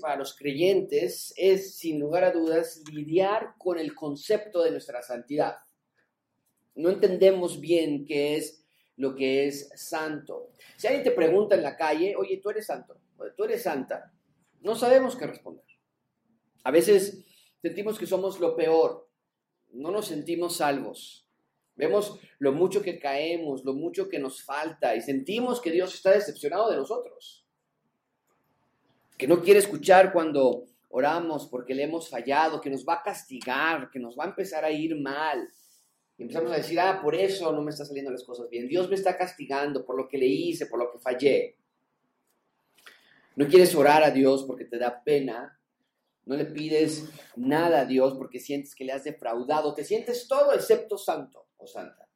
para los creyentes es, sin lugar a dudas, lidiar con el concepto de nuestra santidad. No entendemos bien qué es lo que es santo. Si alguien te pregunta en la calle, oye, tú eres santo, tú eres santa, no sabemos qué responder. A veces sentimos que somos lo peor, no nos sentimos salvos. Vemos lo mucho que caemos, lo mucho que nos falta y sentimos que Dios está decepcionado de nosotros. Que no quiere escuchar cuando oramos porque le hemos fallado, que nos va a castigar, que nos va a empezar a ir mal. Y empezamos a decir, ah, por eso no me están saliendo las cosas bien. Dios me está castigando por lo que le hice, por lo que fallé. No quieres orar a Dios porque te da pena. No le pides nada a Dios porque sientes que le has defraudado. Te sientes todo excepto santo o santa.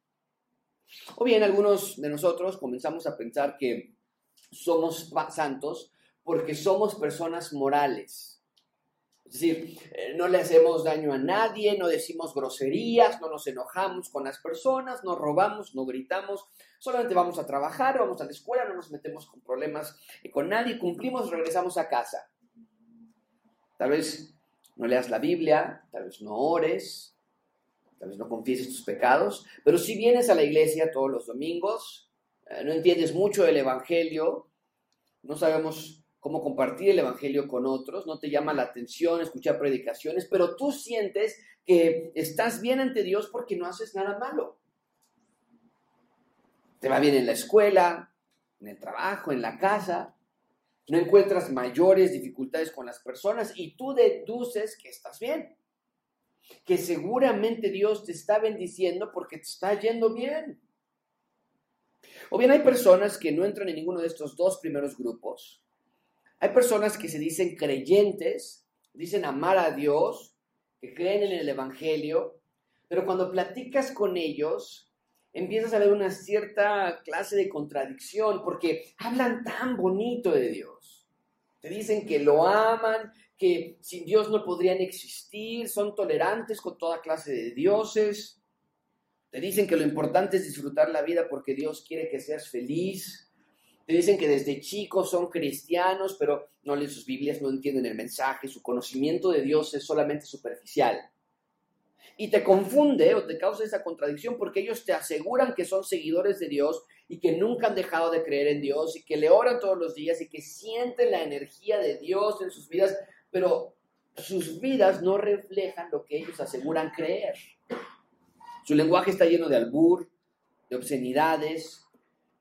O bien algunos de nosotros comenzamos a pensar que somos santos porque somos personas morales es decir, eh, no le hacemos daño a nadie, no decimos groserías, no nos enojamos con las personas, no robamos, no gritamos, solamente vamos a trabajar, vamos a la escuela, no nos metemos con problemas con nadie, cumplimos, regresamos a casa. Tal vez no leas la Biblia, tal vez no ores, tal vez no confieses tus pecados, pero si vienes a la iglesia todos los domingos, eh, no entiendes mucho del Evangelio, no sabemos cómo compartir el Evangelio con otros, no te llama la atención escuchar predicaciones, pero tú sientes que estás bien ante Dios porque no haces nada malo. Te va bien en la escuela, en el trabajo, en la casa, no encuentras mayores dificultades con las personas y tú deduces que estás bien, que seguramente Dios te está bendiciendo porque te está yendo bien. O bien hay personas que no entran en ninguno de estos dos primeros grupos hay personas que se dicen creyentes, dicen amar a Dios, que creen en el Evangelio, pero cuando platicas con ellos, empiezas a ver una cierta clase de contradicción, porque hablan tan bonito de Dios. Te dicen que lo aman, que sin Dios no podrían existir, son tolerantes con toda clase de dioses. Te dicen que lo importante es disfrutar la vida porque Dios quiere que seas feliz. Te dicen que desde chicos son cristianos, pero no leen sus Biblias, no entienden el mensaje, su conocimiento de Dios es solamente superficial. Y te confunde o te causa esa contradicción porque ellos te aseguran que son seguidores de Dios y que nunca han dejado de creer en Dios y que le oran todos los días y que sienten la energía de Dios en sus vidas, pero sus vidas no reflejan lo que ellos aseguran creer. Su lenguaje está lleno de albur, de obscenidades,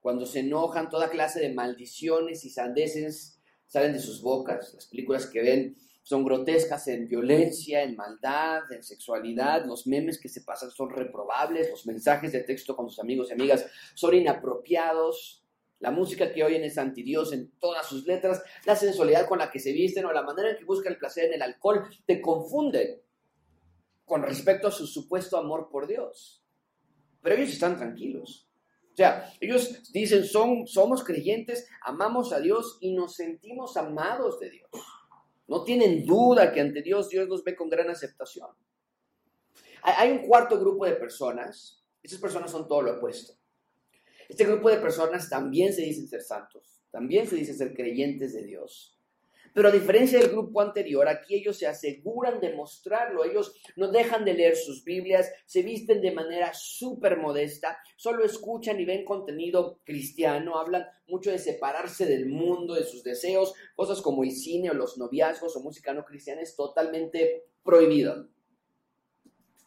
cuando se enojan, toda clase de maldiciones y sandeces salen de sus bocas. Las películas que ven son grotescas en violencia, en maldad, en sexualidad. Los memes que se pasan son reprobables. Los mensajes de texto con sus amigos y amigas son inapropiados. La música que oyen es antidios en todas sus letras. La sensualidad con la que se visten o la manera en que buscan el placer en el alcohol te confunden con respecto a su supuesto amor por Dios. Pero ellos están tranquilos. O sea, ellos dicen, son, somos creyentes, amamos a Dios y nos sentimos amados de Dios. No tienen duda que ante Dios Dios nos ve con gran aceptación. Hay un cuarto grupo de personas, esas personas son todo lo opuesto. Este grupo de personas también se dicen ser santos, también se dicen ser creyentes de Dios. Pero a diferencia del grupo anterior, aquí ellos se aseguran de mostrarlo. Ellos no dejan de leer sus Biblias, se visten de manera súper modesta, solo escuchan y ven contenido cristiano, hablan mucho de separarse del mundo, de sus deseos, cosas como el cine o los noviazgos o música no cristiana es totalmente prohibido.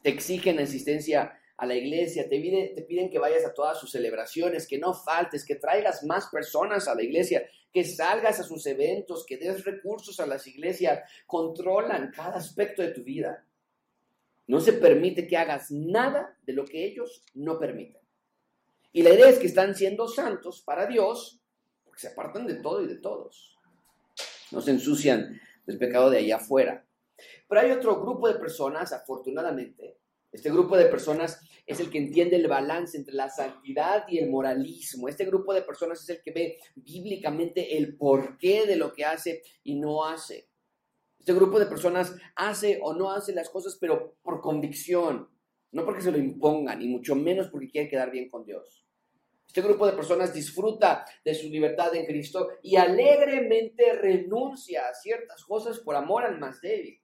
Te exigen asistencia a la iglesia, te, te piden que vayas a todas sus celebraciones, que no faltes, que traigas más personas a la iglesia, que salgas a sus eventos, que des recursos a las iglesias, controlan cada aspecto de tu vida. No se permite que hagas nada de lo que ellos no permiten. Y la idea es que están siendo santos para Dios porque se apartan de todo y de todos. No se ensucian del pecado de allá afuera. Pero hay otro grupo de personas, afortunadamente, este grupo de personas es el que entiende el balance entre la santidad y el moralismo. Este grupo de personas es el que ve bíblicamente el porqué de lo que hace y no hace. Este grupo de personas hace o no hace las cosas, pero por convicción, no porque se lo impongan, y mucho menos porque quiere quedar bien con Dios. Este grupo de personas disfruta de su libertad en Cristo y alegremente renuncia a ciertas cosas por amor al más débil.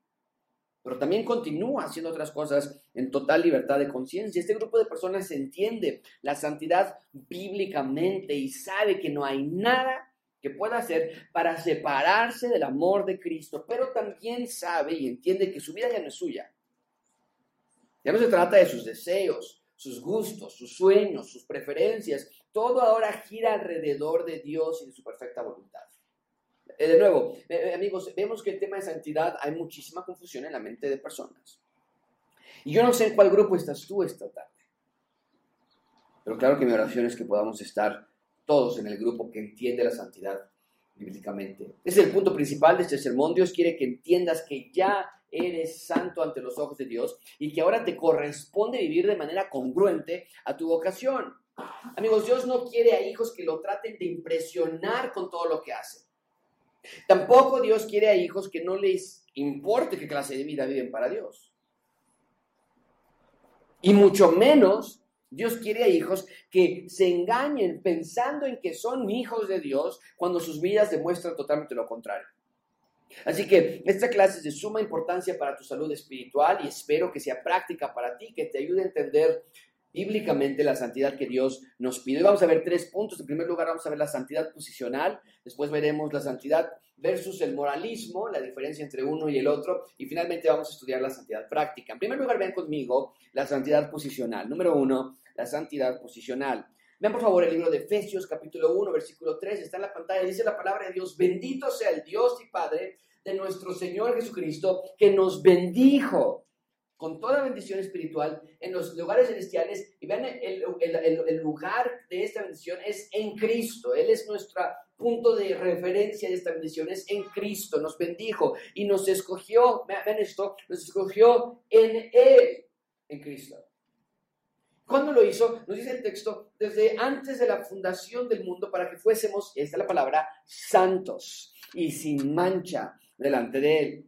Pero también continúa haciendo otras cosas en total libertad de conciencia. Este grupo de personas entiende la santidad bíblicamente y sabe que no hay nada que pueda hacer para separarse del amor de Cristo, pero también sabe y entiende que su vida ya no es suya. Ya no se trata de sus deseos, sus gustos, sus sueños, sus preferencias. Todo ahora gira alrededor de Dios y de su perfecta voluntad. Eh, de nuevo, eh, eh, amigos, vemos que el tema de santidad hay muchísima confusión en la mente de personas. Y yo no sé en cuál grupo estás tú esta tarde. Pero claro que mi oración es que podamos estar todos en el grupo que entiende la santidad bíblicamente. Es el punto principal de este sermón. Dios quiere que entiendas que ya eres santo ante los ojos de Dios y que ahora te corresponde vivir de manera congruente a tu vocación. Amigos, Dios no quiere a hijos que lo traten de impresionar con todo lo que hacen. Tampoco Dios quiere a hijos que no les importe qué clase de vida viven para Dios. Y mucho menos Dios quiere a hijos que se engañen pensando en que son hijos de Dios cuando sus vidas demuestran totalmente lo contrario. Así que esta clase es de suma importancia para tu salud espiritual y espero que sea práctica para ti, que te ayude a entender bíblicamente la santidad que Dios nos pide. vamos a ver tres puntos. En primer lugar, vamos a ver la santidad posicional, después veremos la santidad versus el moralismo, la diferencia entre uno y el otro, y finalmente vamos a estudiar la santidad práctica. En primer lugar, vean conmigo la santidad posicional. Número uno, la santidad posicional. Vean por favor el libro de Efesios capítulo 1, versículo 3, está en la pantalla, dice la palabra de Dios, bendito sea el Dios y Padre de nuestro Señor Jesucristo, que nos bendijo con toda bendición espiritual en los lugares celestiales. Y vean, el, el, lugar de esta bendición es en Cristo. Él es nuestro punto de referencia de esta bendición, es en Cristo. Nos bendijo y nos escogió, vean esto, nos escogió en Él, en Cristo. ¿Cuándo lo hizo? Nos dice el texto, desde antes de la fundación del mundo, para que fuésemos, esta es la palabra, santos y sin mancha delante de Él.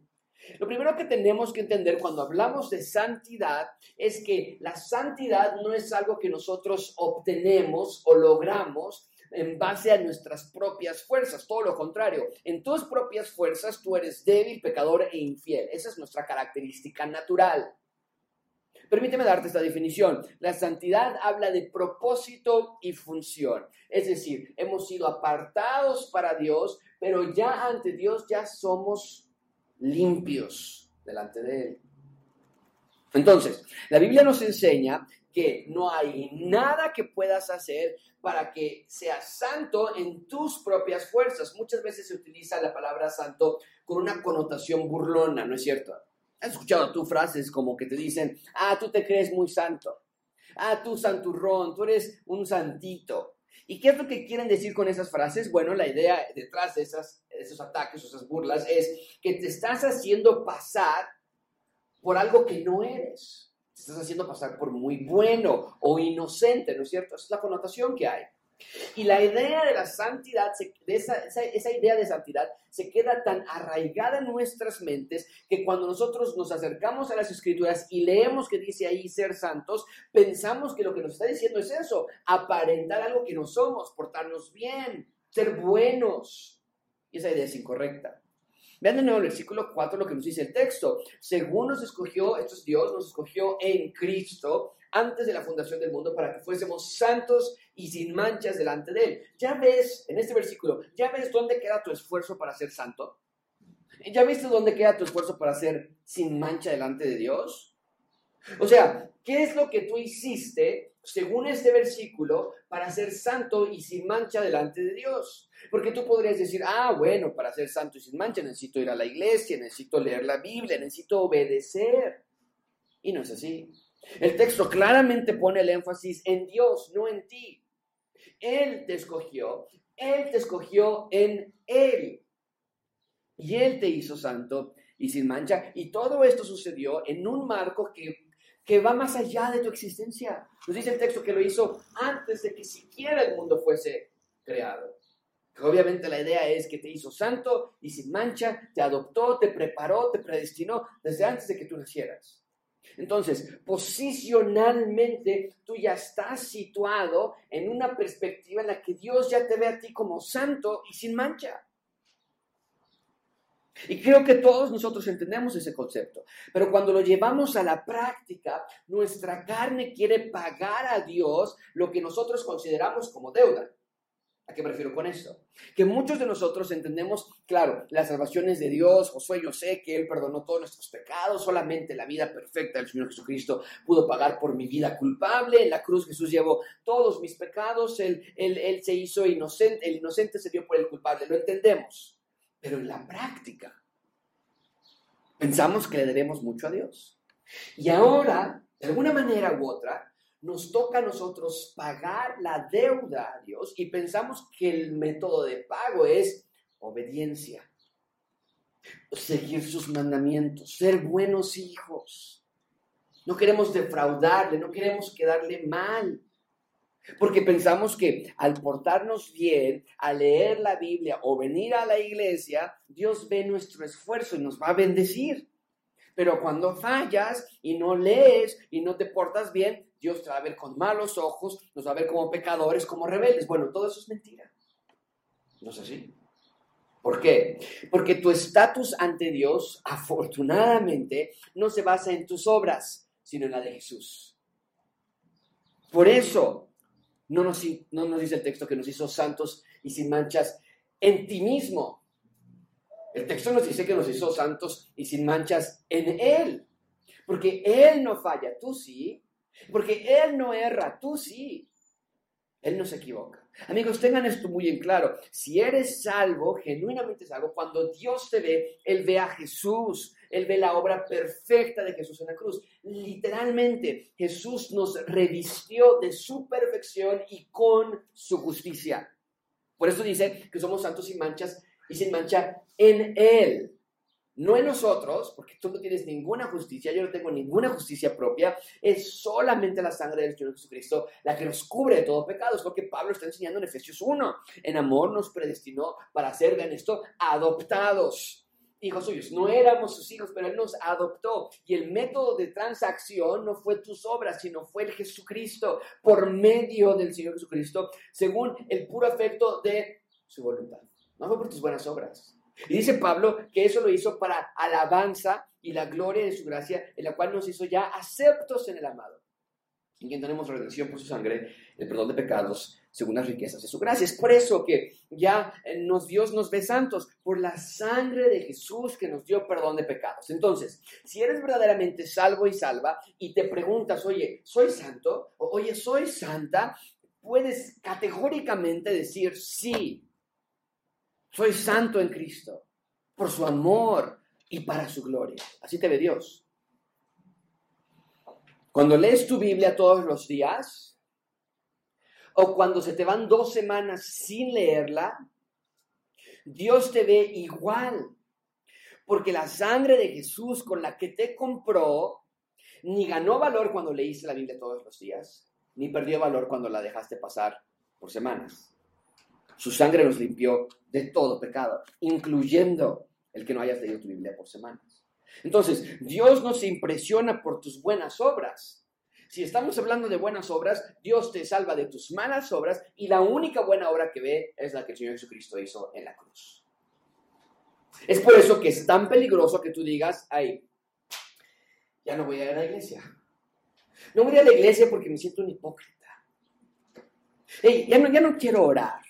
Lo primero que tenemos que entender cuando hablamos de santidad es que la santidad no es algo que nosotros obtenemos o logramos en base a nuestras propias fuerzas, todo lo contrario, en tus propias fuerzas tú eres débil, pecador e infiel. Esa es nuestra característica natural. Permíteme darte esta definición. La santidad habla de propósito y función. Es decir, hemos sido apartados para Dios, pero ya ante Dios ya somos limpios delante de Él. Entonces, la Biblia nos enseña que no hay nada que puedas hacer para que seas santo en tus propias fuerzas. Muchas veces se utiliza la palabra santo con una connotación burlona, ¿no es cierto? ¿Has escuchado tú frases como que te dicen, ah, tú te crees muy santo? Ah, tú santurrón, tú eres un santito. ¿Y qué es lo que quieren decir con esas frases? Bueno, la idea detrás de esas, esos ataques o esas burlas es que te estás haciendo pasar por algo que no eres. Estás haciendo pasar por muy bueno o inocente, ¿no es cierto? Esa es la connotación que hay. Y la idea de la santidad, de esa, idea de santidad, se queda tan arraigada en nuestras mentes que cuando nosotros nos acercamos a las escrituras y leemos que dice ahí ser santos, pensamos que lo que nos está diciendo es eso, aparentar algo que no somos, portarnos bien, ser buenos. Y esa idea es incorrecta. Vean de nuevo el versículo 4 lo que nos dice el texto. Según nos escogió, esto es Dios, nos escogió en Cristo antes de la fundación del mundo para que fuésemos santos y sin manchas delante de Él. Ya ves, en este versículo, ya ves dónde queda tu esfuerzo para ser santo. ¿Ya viste dónde queda tu esfuerzo para ser sin mancha delante de Dios? O sea, ¿qué es lo que tú hiciste según este versículo para ser santo y sin mancha delante de Dios? Porque tú podrías decir, ah, bueno, para ser santo y sin mancha necesito ir a la iglesia, necesito leer la Biblia, necesito obedecer. Y no es así. El texto claramente pone el énfasis en Dios, no en ti. Él te escogió, Él te escogió en Él. Y Él te hizo santo y sin mancha. Y todo esto sucedió en un marco que, que va más allá de tu existencia. Nos dice el texto que lo hizo antes de que siquiera el mundo fuese creado. Obviamente la idea es que te hizo santo y sin mancha, te adoptó, te preparó, te predestinó desde antes de que tú nacieras. Entonces, posicionalmente, tú ya estás situado en una perspectiva en la que Dios ya te ve a ti como santo y sin mancha. Y creo que todos nosotros entendemos ese concepto, pero cuando lo llevamos a la práctica, nuestra carne quiere pagar a Dios lo que nosotros consideramos como deuda. ¿A qué me refiero con esto? Que muchos de nosotros entendemos, claro, las salvaciones de Dios, Josué, yo sé que Él perdonó todos nuestros pecados, solamente la vida perfecta del Señor Jesucristo pudo pagar por mi vida culpable, en la cruz Jesús llevó todos mis pecados, Él, él, él se hizo inocente, el inocente se dio por el culpable, lo entendemos, pero en la práctica pensamos que le debemos mucho a Dios. Y ahora, de alguna manera u otra, nos toca a nosotros pagar la deuda a Dios y pensamos que el método de pago es obediencia, seguir sus mandamientos, ser buenos hijos. No queremos defraudarle, no queremos quedarle mal. Porque pensamos que al portarnos bien, al leer la Biblia o venir a la iglesia, Dios ve nuestro esfuerzo y nos va a bendecir. Pero cuando fallas y no lees y no te portas bien, Dios te va a ver con malos ojos, nos va a ver como pecadores, como rebeldes. Bueno, todo eso es mentira. ¿No es así? ¿Por qué? Porque tu estatus ante Dios, afortunadamente, no se basa en tus obras, sino en la de Jesús. Por eso, no nos, no nos dice el texto que nos hizo santos y sin manchas en ti mismo. El texto nos dice que nos hizo santos y sin manchas en Él. Porque Él no falla, tú sí. Porque Él no erra, tú sí. Él no se equivoca. Amigos, tengan esto muy en claro. Si eres salvo, genuinamente salvo, cuando Dios te ve, Él ve a Jesús. Él ve la obra perfecta de Jesús en la cruz. Literalmente, Jesús nos revistió de su perfección y con su justicia. Por eso dice que somos santos sin manchas y sin mancha en Él no en nosotros, porque tú no tienes ninguna justicia, yo no tengo ninguna justicia propia, es solamente la sangre del Señor Jesucristo la que nos cubre de todo pecado. Es lo que Pablo está enseñando en Efesios 1. En amor nos predestinó para ser, vean esto, adoptados. Hijos suyos, no éramos sus hijos, pero Él nos adoptó. Y el método de transacción no fue tus obras, sino fue el Jesucristo, por medio del Señor Jesucristo, según el puro efecto de su voluntad. No fue por tus buenas obras, y dice Pablo que eso lo hizo para alabanza y la gloria de su gracia, en la cual nos hizo ya aceptos en el amado. En quien tenemos redención por su sangre, el perdón de pecados, según las riquezas de su gracia. Es por eso que ya eh, nos, Dios nos ve santos, por la sangre de Jesús que nos dio perdón de pecados. Entonces, si eres verdaderamente salvo y salva y te preguntas, oye, ¿soy santo? O, oye, ¿soy santa? Puedes categóricamente decir sí, soy santo en Cristo, por su amor y para su gloria. Así te ve Dios. Cuando lees tu Biblia todos los días, o cuando se te van dos semanas sin leerla, Dios te ve igual. Porque la sangre de Jesús con la que te compró, ni ganó valor cuando leíste la Biblia todos los días, ni perdió valor cuando la dejaste pasar por semanas. Su sangre nos limpió de todo pecado, incluyendo el que no hayas leído tu Biblia por semanas. Entonces, Dios no se impresiona por tus buenas obras. Si estamos hablando de buenas obras, Dios te salva de tus malas obras y la única buena obra que ve es la que el Señor Jesucristo hizo en la cruz. Es por eso que es tan peligroso que tú digas, ay, ya no voy a ir a la iglesia. No voy a ir a la iglesia porque me siento un hipócrita. ya, no, ya no quiero orar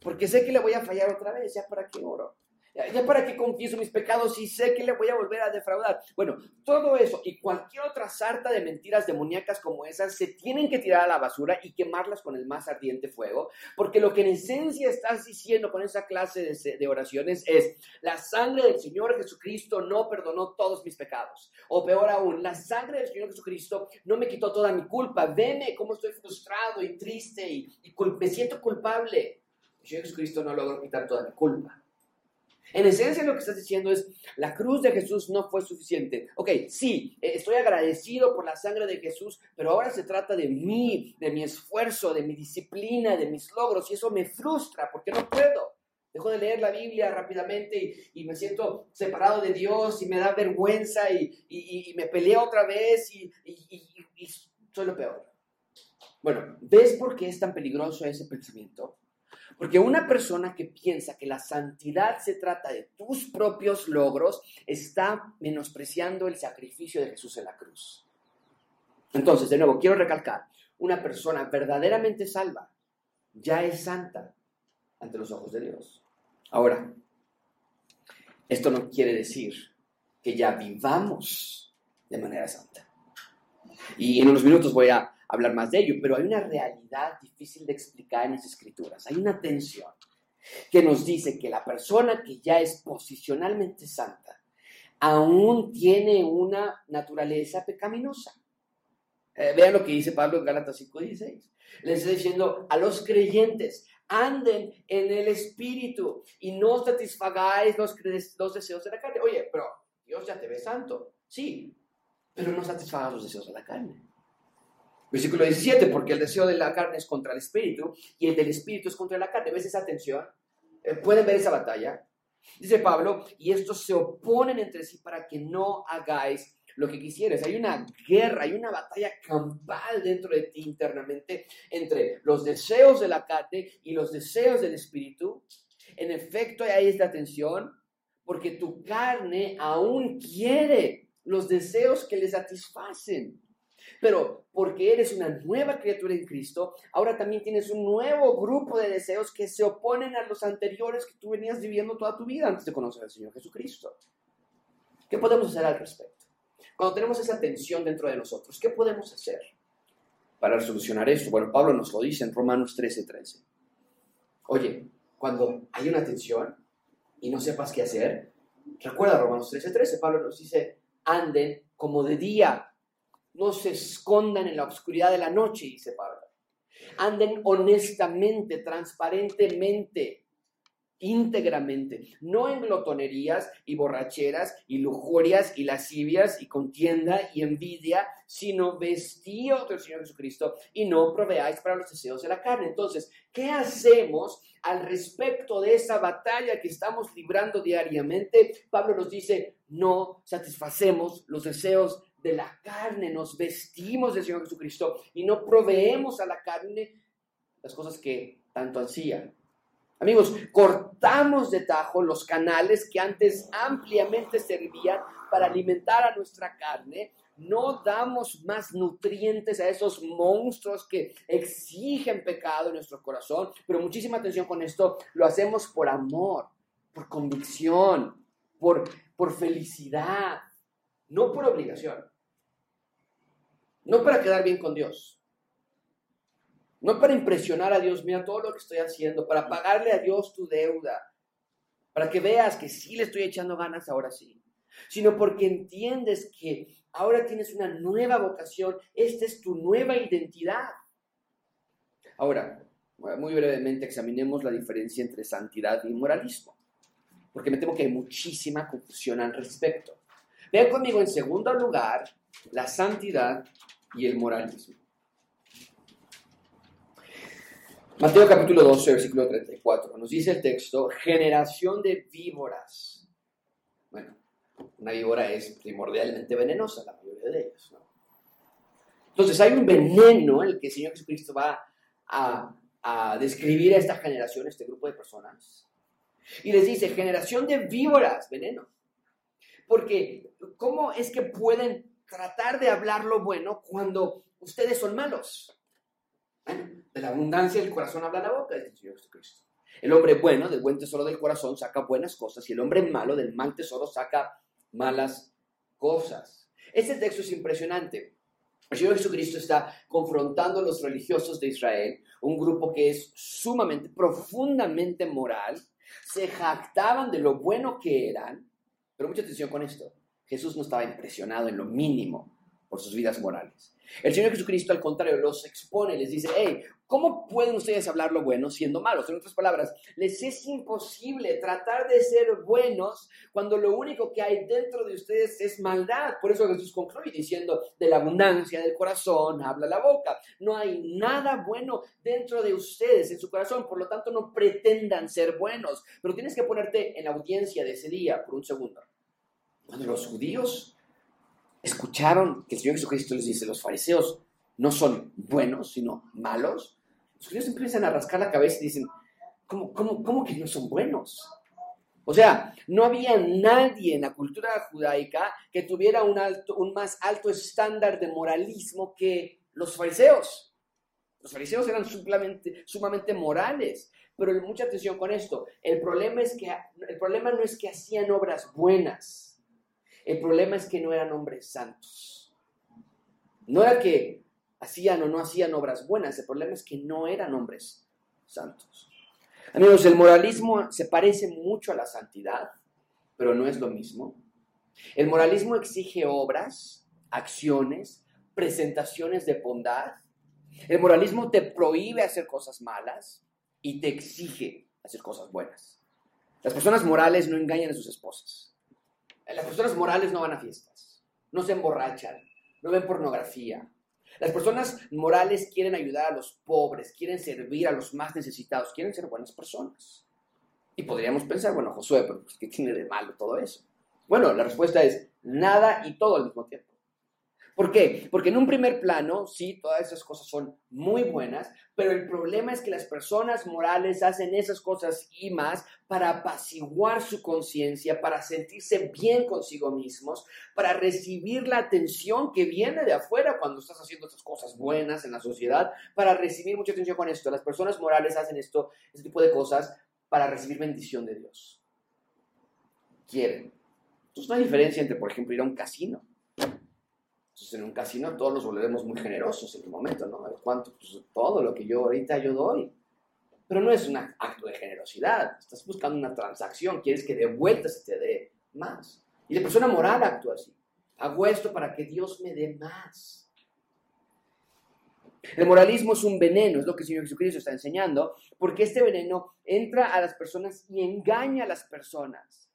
porque sé que le voy a fallar otra vez, ya para qué oro. Ya, para qué confieso mis pecados y sé que le voy a volver a defraudar. Bueno, todo eso y cualquier otra sarta de mentiras demoníacas como esas se tienen que tirar a la basura y quemarlas con el más ardiente fuego, porque lo que en esencia estás diciendo con esa clase de, oraciones es, la sangre del Señor Jesucristo no perdonó todos mis pecados. O peor aún, la sangre del Señor Jesucristo no me quitó toda mi culpa. Veme cómo estoy frustrado y triste y, y me siento culpable. Jesucristo no logró quitar toda la culpa. En esencia lo que estás diciendo es, la cruz de Jesús no fue suficiente. Ok, sí, eh, estoy agradecido por la sangre de Jesús, pero ahora se trata de mí, de mi esfuerzo, de mi disciplina, de mis logros, y eso me frustra porque no puedo. Dejo de leer la Biblia rápidamente y, me siento separado de Dios y me da vergüenza y, me peleo otra vez y, soy lo peor. Bueno, ¿ves por qué es tan peligroso ese pensamiento? Porque una persona que piensa que la santidad se trata de tus propios logros está menospreciando el sacrificio de Jesús en la cruz. Entonces, de nuevo, quiero recalcar, una persona verdaderamente salva ya es santa ante los ojos de Dios. Ahora, esto no quiere decir que ya vivamos de manera santa. Y en unos minutos voy a hablar más de ello, pero hay una realidad difícil de explicar en las escrituras. Hay una tensión que nos dice que la persona que ya es posicionalmente santa aún tiene una naturaleza pecaminosa. Eh, vean lo que dice Pablo en Gálatas 5:16. Les está diciendo a los creyentes, anden en el Espíritu y no satisfagáis los, los deseos de la carne. Oye, pero Dios ya te ve santo. Sí, pero no satisfagas los deseos de la carne. Versículo 17, porque el deseo de la carne es contra el Espíritu y el del Espíritu es contra la carne. ¿Ves esa tensión? Eh, ¿Pueden ver esa batalla? Dice Pablo, y estos se oponen entre sí para que no hagáis lo que quisieras. Hay una guerra, hay una batalla campal dentro de ti internamente entre los deseos de la carne y los deseos del espíritu. En efecto, hay esta tensión porque tu carne aún quiere los deseos que le satisfacen. Pero porque eres una nueva criatura en Cristo, ahora también tienes un nuevo grupo de deseos que se oponen a los anteriores que tú venías viviendo toda tu vida antes de conocer al Señor Jesucristo. ¿Qué podemos hacer al respecto? Cuando tenemos esa tensión dentro de nosotros, ¿qué podemos hacer para solucionar esto? Bueno, Pablo nos lo dice en Romanos 13, 13. Oye, cuando hay una tensión y no sepas qué hacer, recuerda Romanos 13, 13. Pablo nos dice, anden como de día, no se escondan en la oscuridad de la noche, dice Pablo. Anden honestamente, transparentemente, íntegramente, no en glotonerías y borracheras y lujurias y lascivias y contienda y envidia, sino vestidos del Señor Jesucristo y no proveáis para los deseos de la carne. Entonces, ¿qué hacemos al respecto de esa batalla que estamos librando diariamente? Pablo nos dice, no satisfacemos los deseos de la carne, nos vestimos del Señor Jesucristo y no proveemos a la carne las cosas que tanto ansían. Amigos, cortamos de tajo los canales que antes ampliamente servían para alimentar a nuestra carne. No damos más nutrientes a esos monstruos que exigen pecado en nuestro corazón. Pero muchísima atención con esto. Lo hacemos por amor, por convicción, por, por felicidad, no por obligación. No para quedar bien con Dios. No para impresionar a Dios, mira todo lo que estoy haciendo, para pagarle a Dios tu deuda, para que veas que sí le estoy echando ganas ahora sí, sino porque entiendes que ahora tienes una nueva vocación, esta es tu nueva identidad. Ahora, muy brevemente examinemos la diferencia entre santidad y moralismo, porque me temo que hay muchísima confusión al respecto. Vean conmigo en segundo lugar la santidad y el moralismo. Mateo capítulo 12, versículo 34. Nos dice el texto, generación de víboras. Bueno, una víbora es primordialmente venenosa, la mayoría de ellas. Entonces hay un veneno en el que el Señor Jesucristo va a, a describir a esta generación, este grupo de personas. Y les dice, generación de víboras, veneno. Porque, ¿cómo es que pueden tratar de hablar lo bueno cuando ustedes son malos? de la abundancia del corazón habla la boca, dice el hombre bueno, del buen tesoro del corazón, saca buenas cosas y el hombre malo, del mal tesoro, saca malas cosas. Este texto es impresionante. El Señor Jesucristo está confrontando a los religiosos de Israel, un grupo que es sumamente, profundamente moral, se jactaban de lo bueno que eran, pero mucha atención con esto. Jesús no estaba impresionado en lo mínimo por sus vidas morales. El Señor Jesucristo, al contrario, los expone, les dice, hey, ¿cómo pueden ustedes hablar lo bueno siendo malos? En otras palabras, les es imposible tratar de ser buenos cuando lo único que hay dentro de ustedes es maldad. Por eso Jesús concluye diciendo, de la abundancia del corazón habla la boca. No hay nada bueno dentro de ustedes, en su corazón, por lo tanto no pretendan ser buenos. Pero tienes que ponerte en la audiencia de ese día por un segundo. Cuando los judíos escucharon que el Señor Jesucristo les dice, los fariseos no son buenos, sino malos, los judíos empiezan a rascar la cabeza y dicen, ¿cómo, cómo, cómo que no son buenos? O sea, no había nadie en la cultura judaica que tuviera un, alto, un más alto estándar de moralismo que los fariseos. Los fariseos eran sumamente, sumamente morales, pero mucha atención con esto. El problema, es que, el problema no es que hacían obras buenas, el problema es que no eran hombres santos. No era que hacían o no hacían obras buenas, el problema es que no eran hombres santos. Amigos, el moralismo se parece mucho a la santidad, pero no es lo mismo. El moralismo exige obras, acciones, presentaciones de bondad. El moralismo te prohíbe hacer cosas malas y te exige hacer cosas buenas. Las personas morales no engañan a sus esposas. Las personas morales no van a fiestas, no se emborrachan, no ven pornografía. Las personas morales quieren ayudar a los pobres, quieren servir a los más necesitados, quieren ser buenas personas. Y podríamos pensar, bueno, Josué, pero pues, ¿qué tiene de malo todo eso? Bueno, la respuesta es nada y todo al mismo tiempo. ¿Por qué? Porque en un primer plano, sí, todas esas cosas son muy buenas, pero el problema es que las personas morales hacen esas cosas y más para apaciguar su conciencia, para sentirse bien consigo mismos, para recibir la atención que viene de afuera cuando estás haciendo estas cosas buenas en la sociedad, para recibir mucha atención con esto. Las personas morales hacen esto, este tipo de cosas, para recibir bendición de Dios. Quieren. Entonces no hay diferencia entre, por ejemplo, ir a un casino entonces, en un casino todos nos volveremos muy generosos en un momento, ¿no? ¿Cuánto? Pues todo lo que yo ahorita yo doy. Pero no es un acto de generosidad. Estás buscando una transacción, quieres que de vuelta se te dé más. Y la persona moral actúa así. Hago esto para que Dios me dé más. El moralismo es un veneno, es lo que el Señor Jesucristo está enseñando, porque este veneno entra a las personas y engaña a las personas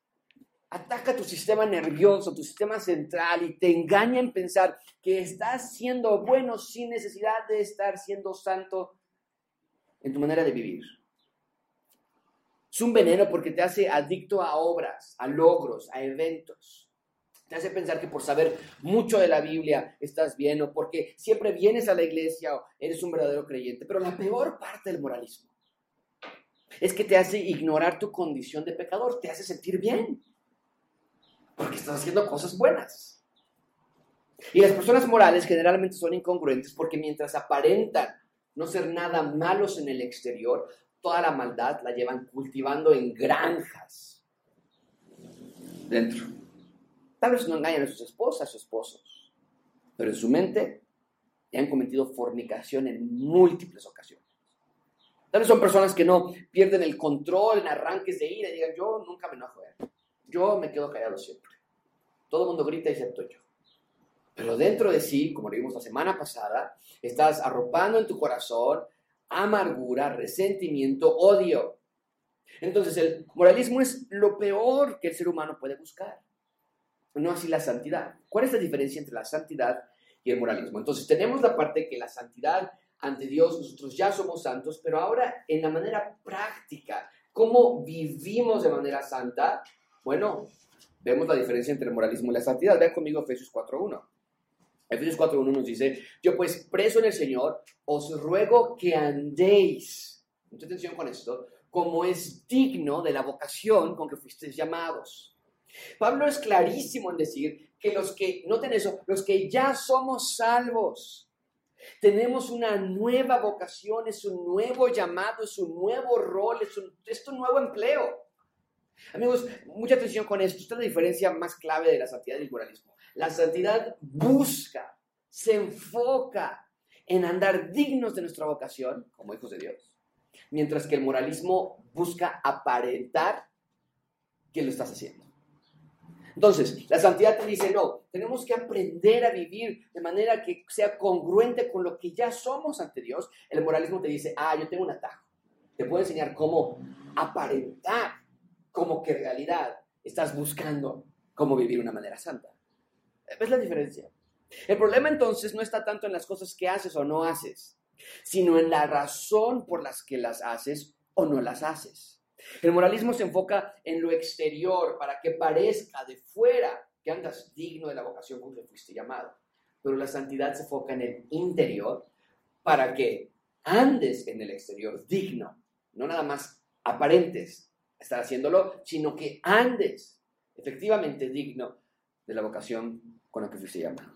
ataca tu sistema nervioso, tu sistema central y te engaña en pensar que estás siendo bueno sin necesidad de estar siendo santo en tu manera de vivir. Es un veneno porque te hace adicto a obras, a logros, a eventos. Te hace pensar que por saber mucho de la Biblia estás bien o porque siempre vienes a la iglesia o eres un verdadero creyente. Pero la peor parte del moralismo es que te hace ignorar tu condición de pecador, te hace sentir bien porque estás haciendo cosas buenas. Y las personas morales generalmente son incongruentes porque mientras aparentan no ser nada malos en el exterior, toda la maldad la llevan cultivando en granjas dentro. Tal vez no engañan a sus esposas o esposos, pero en su mente ya han cometido fornicación en múltiples ocasiones. Tal vez son personas que no pierden el control en arranques de ira y digan, yo nunca me enojo. ¿eh? Yo me quedo callado siempre. Todo el mundo grita excepto yo. Pero dentro de sí, como lo vimos la semana pasada, estás arropando en tu corazón amargura, resentimiento, odio. Entonces el moralismo es lo peor que el ser humano puede buscar. No así la santidad. ¿Cuál es la diferencia entre la santidad y el moralismo? Entonces tenemos la parte que la santidad ante Dios, nosotros ya somos santos, pero ahora en la manera práctica, ¿cómo vivimos de manera santa? Bueno, vemos la diferencia entre el moralismo y la santidad. Vean conmigo Efesios 4.1. Efesios 4.1 nos dice, yo pues preso en el Señor, os ruego que andéis, mucha atención con esto, como es digno de la vocación con que fuisteis llamados. Pablo es clarísimo en decir que los que, noten eso, los que ya somos salvos, tenemos una nueva vocación, es un nuevo llamado, es un nuevo rol, es un, es un nuevo empleo. Amigos, mucha atención con esto. Esta es la diferencia más clave de la santidad y el moralismo. La santidad busca, se enfoca en andar dignos de nuestra vocación como hijos de Dios, mientras que el moralismo busca aparentar que lo estás haciendo. Entonces, la santidad te dice, no, tenemos que aprender a vivir de manera que sea congruente con lo que ya somos ante Dios. El moralismo te dice, ah, yo tengo un atajo. Te puedo enseñar cómo aparentar, como que en realidad estás buscando cómo vivir una manera santa. ¿Ves la diferencia? El problema entonces no está tanto en las cosas que haces o no haces, sino en la razón por las que las haces o no las haces. El moralismo se enfoca en lo exterior para que parezca de fuera que andas digno de la vocación con que fuiste llamado. Pero la santidad se enfoca en el interior para que andes en el exterior digno, no nada más aparentes estar haciéndolo, sino que andes efectivamente digno de la vocación con la que fuiste llamado.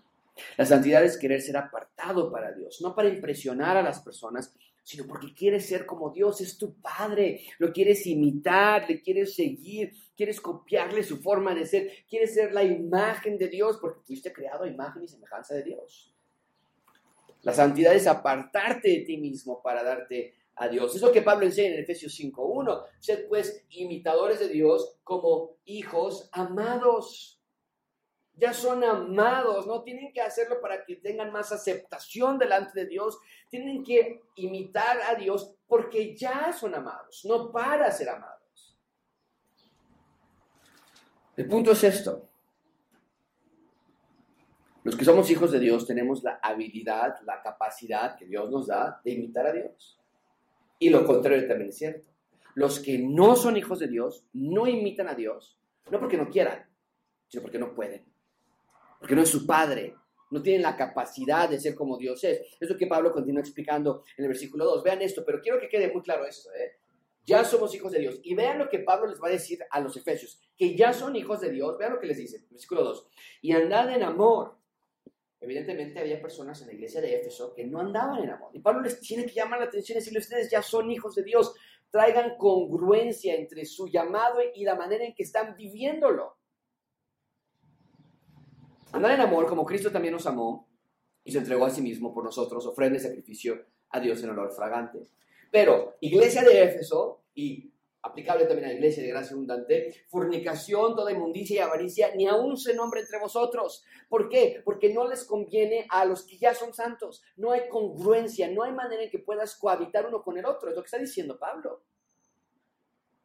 La santidad es querer ser apartado para Dios, no para impresionar a las personas, sino porque quieres ser como Dios, es tu Padre, lo quieres imitar, le quieres seguir, quieres copiarle su forma de ser, quieres ser la imagen de Dios, porque fuiste creado a imagen y semejanza de Dios. La santidad es apartarte de ti mismo para darte a Dios. Es lo que Pablo enseña en Efesios 5.1. Sed pues imitadores de Dios como hijos amados ya son amados, no tienen que hacerlo para que tengan más aceptación delante de Dios, tienen que imitar a Dios porque ya son amados, no para ser amados. El punto es esto. Los que somos hijos de Dios tenemos la habilidad, la capacidad que Dios nos da de imitar a Dios. Y lo contrario también es cierto. Los que no son hijos de Dios no imitan a Dios, no porque no quieran, sino porque no pueden porque no es su padre, no tienen la capacidad de ser como Dios es. Es lo que Pablo continúa explicando en el versículo 2. Vean esto, pero quiero que quede muy claro esto. ¿eh? Ya somos hijos de Dios. Y vean lo que Pablo les va a decir a los efesios, que ya son hijos de Dios. Vean lo que les dice, versículo 2. Y andad en amor. Evidentemente había personas en la iglesia de Éfeso que no andaban en amor. Y Pablo les tiene que llamar la atención y decirle, ustedes ya son hijos de Dios. Traigan congruencia entre su llamado y la manera en que están viviéndolo. Andar en amor como Cristo también nos amó y se entregó a sí mismo por nosotros, ofrenda sacrificio a Dios en olor fragante. Pero, iglesia de Éfeso, y aplicable también a la iglesia de gracia abundante, fornicación, toda inmundicia y avaricia, ni aún se nombre entre vosotros. ¿Por qué? Porque no les conviene a los que ya son santos. No hay congruencia, no hay manera en que puedas cohabitar uno con el otro. Es lo que está diciendo Pablo.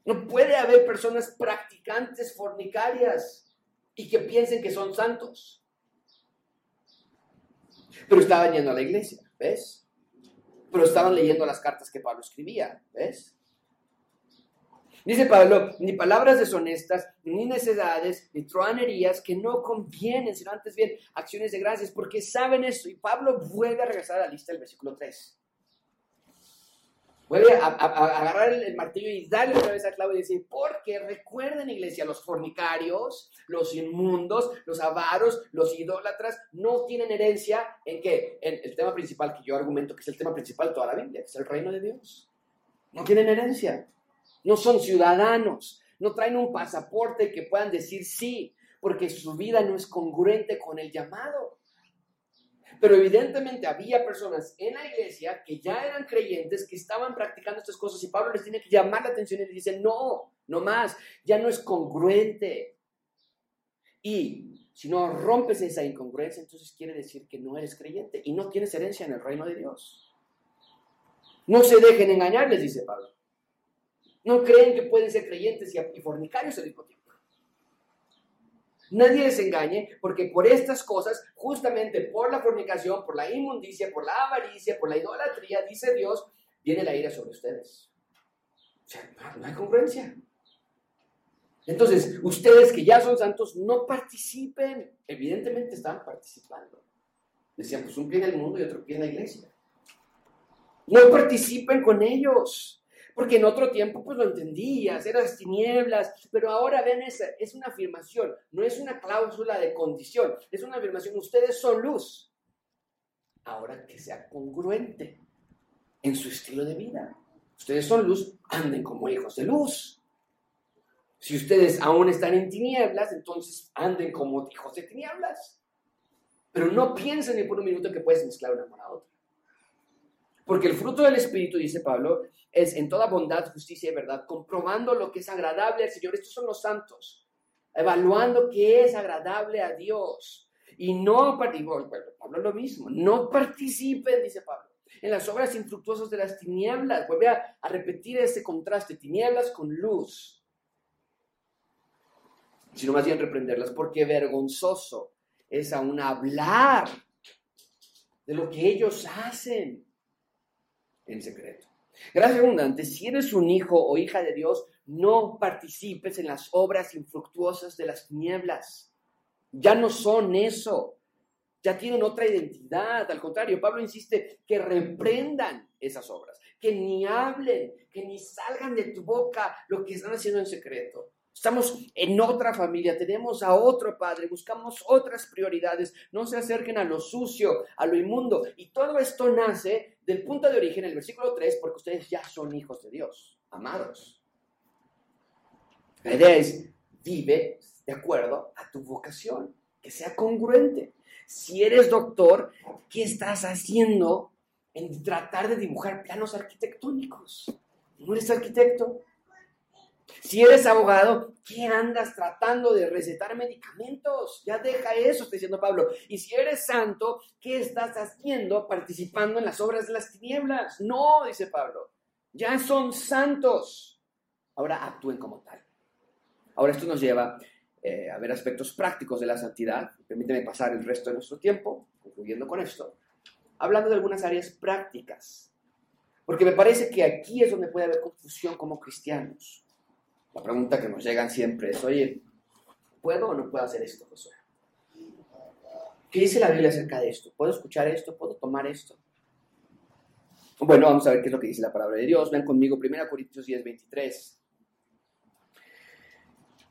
No puede haber personas practicantes fornicarias y que piensen que son santos. Pero estaban yendo a la iglesia, ¿ves? Pero estaban leyendo las cartas que Pablo escribía, ¿ves? Dice Pablo, ni palabras deshonestas, ni necedades, ni troanerías que no convienen, sino antes bien acciones de gracias, porque saben esto. Y Pablo vuelve a regresar a la lista del versículo 3. Vuelve a, agarrar el, martillo y darle otra vez a clavo y decir, porque recuerden, iglesia, los fornicarios, los inmundos, los avaros, los idólatras, no tienen herencia en qué? En el tema principal que yo argumento que es el tema principal de toda la Biblia, que es el reino de Dios. No tienen herencia, no son ciudadanos, no traen un pasaporte que puedan decir sí, porque su vida no es congruente con el llamado. Pero evidentemente había personas en la iglesia que ya eran creyentes, que estaban practicando estas cosas y Pablo les tiene que llamar la atención y les dice, no, no más, ya no es congruente. Y si no rompes esa incongruencia, entonces quiere decir que no eres creyente y no tienes herencia en el reino de Dios. No se dejen engañar, les dice Pablo. No creen que pueden ser creyentes y fornicarios al mismo tiempo. Nadie les engañe, porque por estas cosas, justamente por la fornicación, por la inmundicia, por la avaricia, por la idolatría, dice Dios, viene la ira sobre ustedes. O sea, no hay congruencia. Entonces, ustedes que ya son santos, no participen. Evidentemente están participando. Decían, pues un pie en el mundo y otro pie en la iglesia. No participen con ellos. Porque en otro tiempo pues lo entendías, eras tinieblas, pero ahora ven esa, es una afirmación, no es una cláusula de condición, es una afirmación, ustedes son luz. Ahora que sea congruente en su estilo de vida. Ustedes son luz, anden como hijos de luz. Si ustedes aún están en tinieblas, entonces anden como hijos de tinieblas. Pero no piensen ni por un minuto que puedes mezclar una con la otra. Porque el fruto del Espíritu, dice Pablo, es en toda bondad, justicia y verdad, comprobando lo que es agradable al Señor. Estos son los santos. evaluando qué es agradable a Dios. Y no, Pablo lo mismo, no participen, dice Pablo, en las obras infructuosas de las tinieblas. Vuelve a, a repetir ese contraste, tinieblas con luz. Sino más bien reprenderlas, porque vergonzoso es aún hablar de lo que ellos hacen en secreto. Gracias abundante, si eres un hijo o hija de Dios, no participes en las obras infructuosas de las tinieblas. Ya no son eso. Ya tienen otra identidad. Al contrario, Pablo insiste que reprendan esas obras, que ni hablen, que ni salgan de tu boca lo que están haciendo en secreto. Estamos en otra familia, tenemos a otro padre, buscamos otras prioridades, no se acerquen a lo sucio, a lo inmundo. Y todo esto nace del punto de origen, el versículo 3, porque ustedes ya son hijos de Dios, amados. La idea es, vive de acuerdo a tu vocación, que sea congruente. Si eres doctor, ¿qué estás haciendo en tratar de dibujar planos arquitectónicos? ¿No eres arquitecto? Si eres abogado, ¿qué andas tratando de recetar medicamentos? Ya deja eso, está diciendo Pablo. Y si eres santo, ¿qué estás haciendo participando en las obras de las tinieblas? No, dice Pablo. Ya son santos. Ahora actúen como tal. Ahora esto nos lleva eh, a ver aspectos prácticos de la santidad. Permíteme pasar el resto de nuestro tiempo, concluyendo con esto, hablando de algunas áreas prácticas. Porque me parece que aquí es donde puede haber confusión como cristianos. La pregunta que nos llegan siempre es, oye, ¿puedo o no puedo hacer esto, Josué? ¿Qué dice la Biblia acerca de esto? ¿Puedo escuchar esto? ¿Puedo tomar esto? Bueno, vamos a ver qué es lo que dice la palabra de Dios. Ven conmigo, 1 Corintios 10, 23.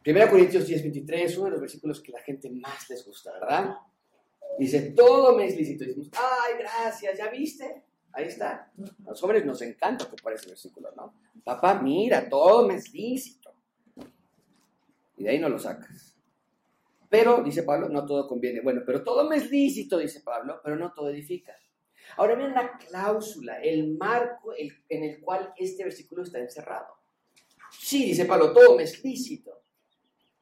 1 Corintios 10, 23, uno de los versículos que la gente más les gusta, ¿verdad? Dice, todo me es lícito. Y ay, gracias, ¿ya viste? Ahí está. A los jóvenes nos encanta ocupar ese versículo, ¿no? Papá, mira, todo me es lícito. Y de ahí no lo sacas. Pero, dice Pablo, no todo conviene. Bueno, pero todo me es lícito, dice Pablo, pero no todo edifica. Ahora bien la cláusula, el marco en el cual este versículo está encerrado. Sí, dice Pablo, todo me es lícito.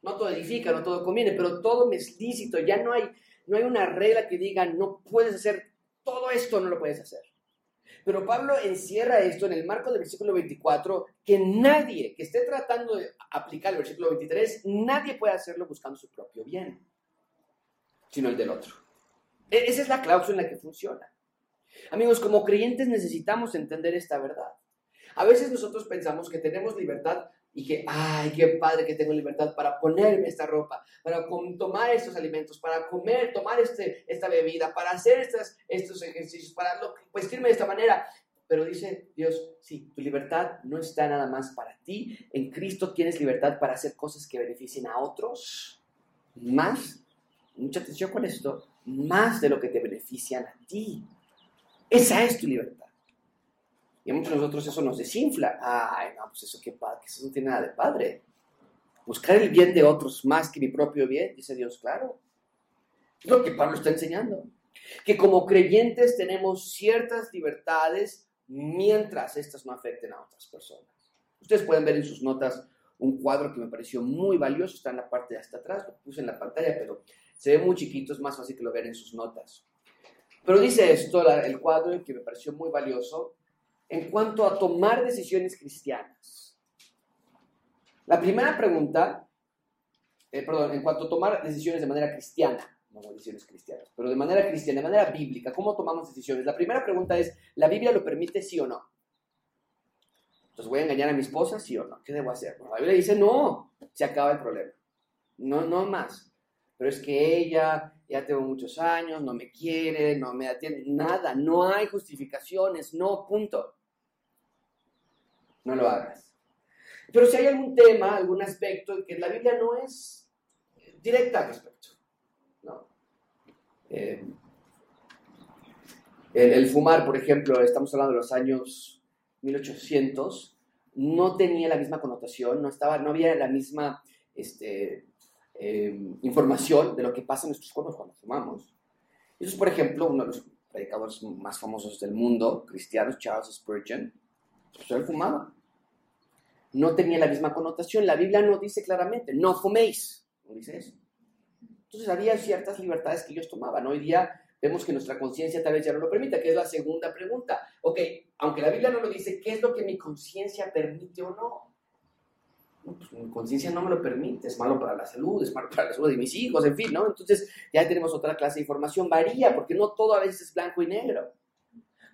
No todo edifica, no todo conviene, pero todo me es lícito. Ya no hay, no hay una regla que diga no puedes hacer todo esto, no lo puedes hacer. Pero Pablo encierra esto en el marco del versículo 24, que nadie que esté tratando de aplicar el versículo 23, nadie puede hacerlo buscando su propio bien, sino el del otro. E, esa es la cláusula en la que funciona. Amigos, como creyentes necesitamos entender esta verdad. A veces nosotros pensamos que tenemos libertad y que, ay, qué padre que tengo libertad para ponerme esta ropa, para tomar estos alimentos, para comer, tomar este, esta bebida, para hacer estas, estos ejercicios, para vestirme de esta manera. Pero dice Dios, sí, tu libertad no está nada más para ti. En Cristo tienes libertad para hacer cosas que beneficien a otros. Más, mucha atención con esto, más de lo que te benefician a ti. Esa es tu libertad. Y a muchos de nosotros eso nos desinfla. Ay, no, pues eso qué padre, eso no tiene nada de padre. Buscar el bien de otros más que mi propio bien, dice Dios, claro. Es lo que Pablo está enseñando. Que como creyentes tenemos ciertas libertades mientras estas no afecten a otras personas. Ustedes pueden ver en sus notas un cuadro que me pareció muy valioso, está en la parte de hasta atrás, lo puse en la pantalla, pero se ve muy chiquito, es más fácil que lo vean en sus notas. Pero dice esto, el cuadro que me pareció muy valioso, en cuanto a tomar decisiones cristianas. La primera pregunta, eh, perdón, en cuanto a tomar decisiones de manera cristiana, decisiones cristianas, pero de manera cristiana, de manera bíblica, ¿cómo tomamos decisiones? La primera pregunta es, ¿la Biblia lo permite sí o no? Entonces, ¿voy a engañar a mi esposa, sí o no? ¿Qué debo hacer? la Biblia dice, no, se acaba el problema. No, no más. Pero es que ella ya tengo muchos años, no me quiere, no me atiende, nada, no hay justificaciones, no, punto no lo hagas. Pero si hay algún tema, algún aspecto que la Biblia no es directa al respecto. Eh, el, fumar, por ejemplo, estamos hablando de los años 1800, no tenía la misma connotación, no, estaba, no había la misma este, eh, información de lo que pasa en nuestros cuerpos cuando fumamos. Eso es, por ejemplo, uno de los predicadores más famosos del mundo, cristianos, Charles Spurgeon, pues él fumaba. No tenía la misma connotación. La Biblia no dice claramente, no fuméis. no dice eso. Entonces había ciertas libertades que ellos tomaban. Hoy día vemos que nuestra conciencia tal vez ya no lo permita, que es la segunda pregunta. Ok, aunque la Biblia no lo dice, ¿qué es lo que mi conciencia permite o no? Pues, mi conciencia no me lo permite, es malo para la salud, es malo para la salud de mis hijos, en fin, ¿no? Entonces ya tenemos otra clase de información, varía, porque no todo a veces es blanco y negro,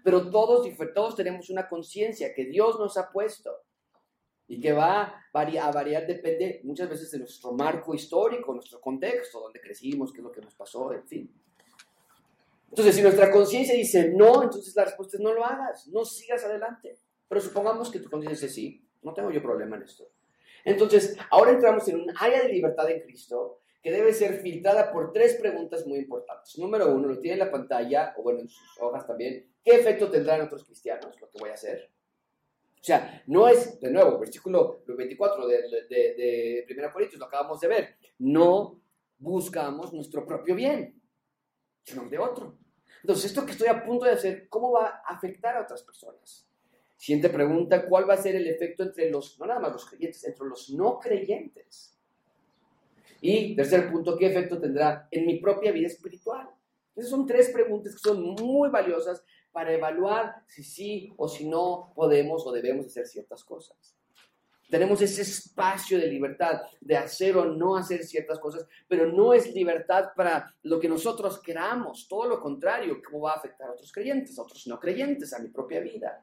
pero todos, todos tenemos una conciencia que Dios nos ha puesto y que va a variar, depende muchas veces de nuestro marco histórico, nuestro contexto, donde crecimos, qué es lo que nos pasó, en fin. Entonces, si nuestra conciencia dice no, entonces la respuesta es no lo hagas, no sigas adelante. Pero supongamos que tu conciencia dice sí, no tengo yo problema en esto. Entonces, ahora entramos en un área de libertad en Cristo que debe ser filtrada por tres preguntas muy importantes. Número uno, lo tiene en la pantalla, o bueno, en sus hojas también. ¿Qué efecto tendrá en otros cristianos lo que voy a hacer? O sea, no es, de nuevo, versículo 24 de, de, de 1 Corintios, lo acabamos de ver. No buscamos nuestro propio bien, sino de otro. Entonces, esto que estoy a punto de hacer, ¿cómo va a afectar a otras personas? Siguiente pregunta, ¿cuál va a ser el efecto entre los, no nada más los creyentes, entre los no creyentes? Y tercer punto, ¿qué efecto tendrá en mi propia vida espiritual? Esas son tres preguntas que son muy valiosas para evaluar si sí o si no podemos o debemos hacer ciertas cosas. Tenemos ese espacio de libertad de hacer o no hacer ciertas cosas, pero no es libertad para lo que nosotros queramos, todo lo contrario, cómo va a afectar a otros creyentes, a otros no creyentes, a mi propia vida.